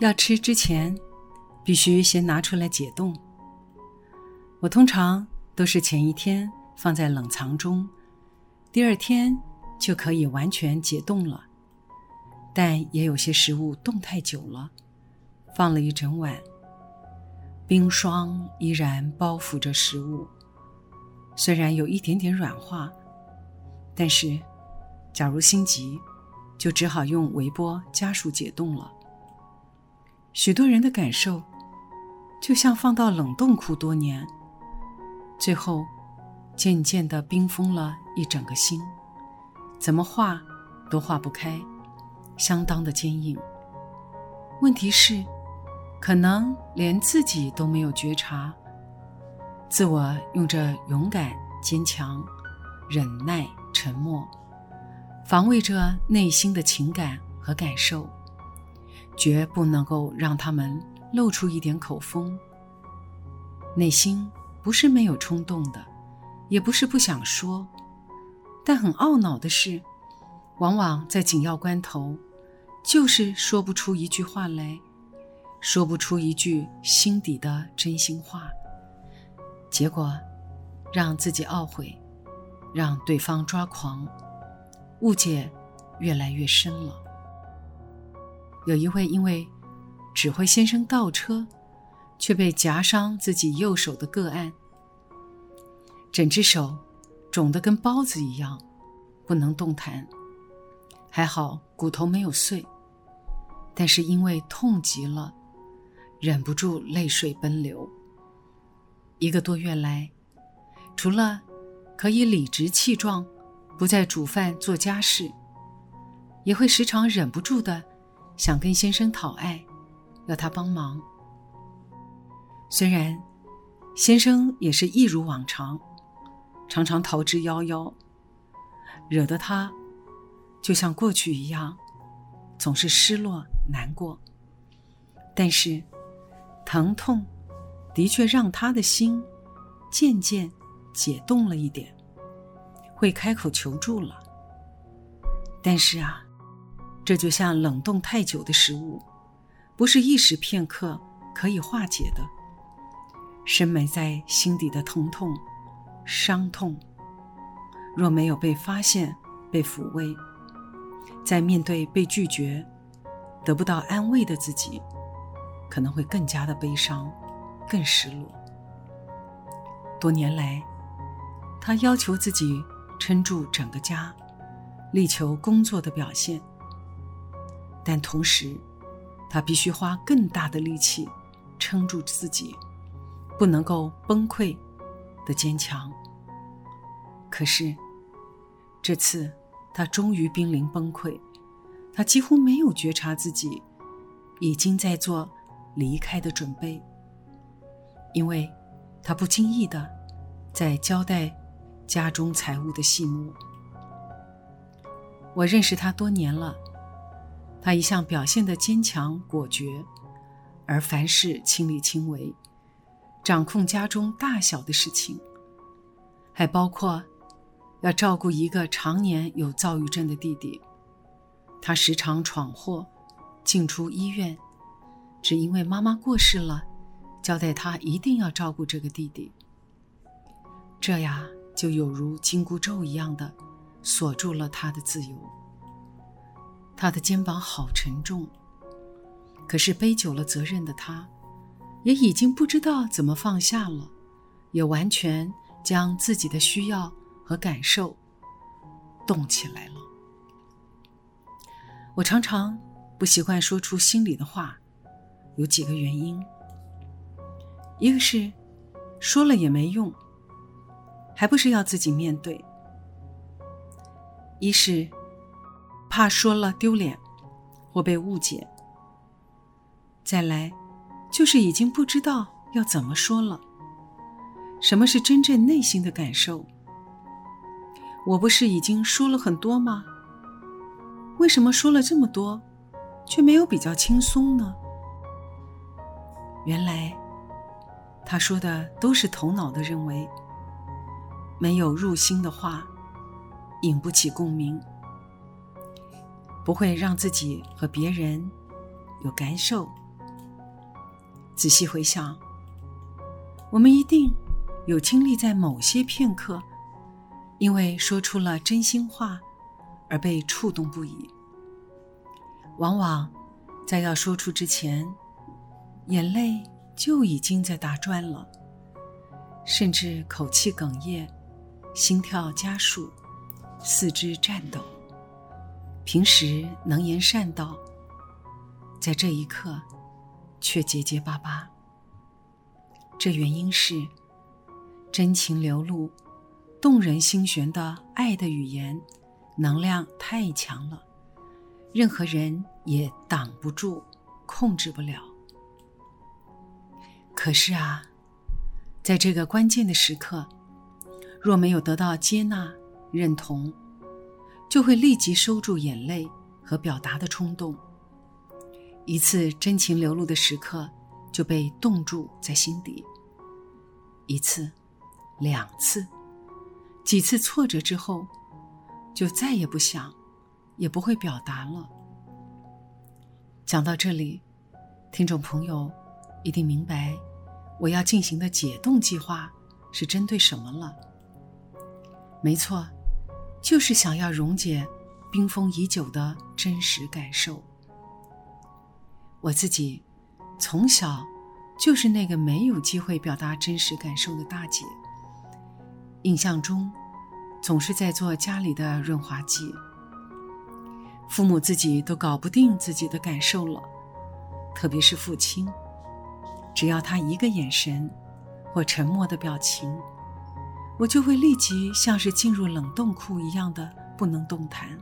要吃之前，必须先拿出来解冻。我通常都是前一天放在冷藏中，第二天就可以完全解冻了。但也有些食物冻太久了，放了一整晚，冰霜依然包覆着食物，虽然有一点点软化，但是假如心急，就只好用微波加速解冻了。许多人的感受，就像放到冷冻库多年，最后渐渐地冰封了一整个心，怎么化都化不开，相当的坚硬。问题是，可能连自己都没有觉察，自我用着勇敢、坚强、忍耐、沉默，防卫着内心的情感和感受。绝不能够让他们露出一点口风。内心不是没有冲动的，也不是不想说，但很懊恼的是，往往在紧要关头，就是说不出一句话来，说不出一句心底的真心话，结果让自己懊悔，让对方抓狂，误解越来越深了。有一位因为指挥先生倒车，却被夹伤自己右手的个案，整只手肿得跟包子一样，不能动弹。还好骨头没有碎，但是因为痛极了，忍不住泪水奔流。一个多月来，除了可以理直气壮不再煮饭做家事，也会时常忍不住的。想跟先生讨爱，要他帮忙。虽然先生也是一如往常，常常逃之夭夭，惹得他就像过去一样，总是失落难过。但是疼痛的确让他的心渐渐解冻了一点，会开口求助了。但是啊。这就像冷冻太久的食物，不是一时片刻可以化解的。深埋在心底的疼痛、伤痛，若没有被发现、被抚慰，在面对被拒绝、得不到安慰的自己，可能会更加的悲伤、更失落。多年来，他要求自己撑住整个家，力求工作的表现。但同时，他必须花更大的力气撑住自己，不能够崩溃的坚强。可是，这次他终于濒临崩溃，他几乎没有觉察自己已经在做离开的准备，因为他不经意的在交代家中财务的细目。我认识他多年了。他一向表现得坚强果决，而凡事亲力亲为，掌控家中大小的事情，还包括要照顾一个常年有躁郁症的弟弟。他时常闯祸，进出医院，只因为妈妈过世了，交代他一定要照顾这个弟弟。这呀，就有如紧箍咒一样的锁住了他的自由。他的肩膀好沉重，可是背久了责任的他，也已经不知道怎么放下了，也完全将自己的需要和感受动起来了。我常常不习惯说出心里的话，有几个原因。一个是说了也没用，还不是要自己面对；一是。怕说了丢脸，或被误解。再来，就是已经不知道要怎么说了。什么是真正内心的感受？我不是已经说了很多吗？为什么说了这么多，却没有比较轻松呢？原来，他说的都是头脑的认为，没有入心的话，引不起共鸣，不会让自己和别人有感受。仔细回想，我们一定有经历在某些片刻，因为说出了真心话而被触动不已。往往在要说出之前。眼泪就已经在打转了，甚至口气哽咽，心跳加速，四肢颤抖。平时能言善道，在这一刻却结结巴巴。这原因是真情流露、动人心弦的爱的语言，能量太强了，任何人也挡不住、控制不了。可是啊，在这个关键的时刻，若没有得到接纳、认同，就会立即收住眼泪和表达的冲动。一次真情流露的时刻就被冻住在心底。一次、两次、几次挫折之后，就再也不想，也不会表达了。讲到这里，听众朋友一定明白。我要进行的解冻计划是针对什么了？没错，就是想要溶解冰封已久的真实感受。我自己从小就是那个没有机会表达真实感受的大姐，印象中总是在做家里的润滑剂。父母自己都搞不定自己的感受了，特别是父亲。只要他一个眼神，或沉默的表情，我就会立即像是进入冷冻库一样的不能动弹。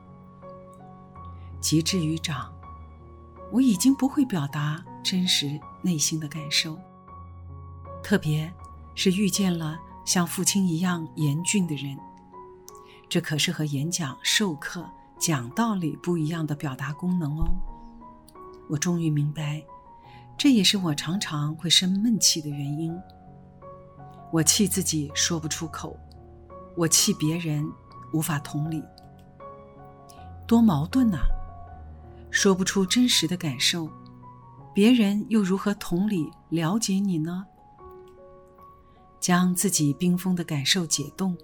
及至于长，我已经不会表达真实内心的感受，特别是遇见了像父亲一样严峻的人，这可是和演讲、授课、讲道理不一样的表达功能哦。我终于明白。这也是我常常会生闷气的原因。我气自己说不出口，我气别人无法同理，多矛盾呐！说不出真实的感受，别人又如何同理了解你呢？将自己冰封的感受解冻，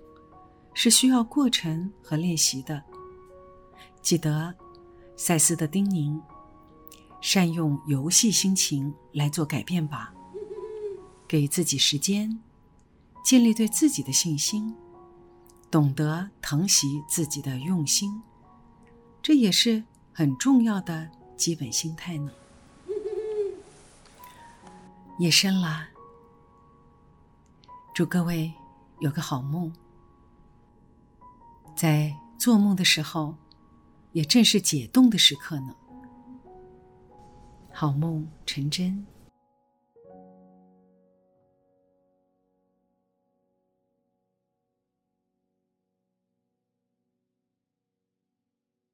是需要过程和练习的。记得赛斯的叮咛。善用游戏心情来做改变吧，给自己时间，建立对自己的信心，懂得疼惜自己的用心，这也是很重要的基本心态呢。夜深了，祝各位有个好梦。在做梦的时候，也正是解冻的时刻呢。好梦成真。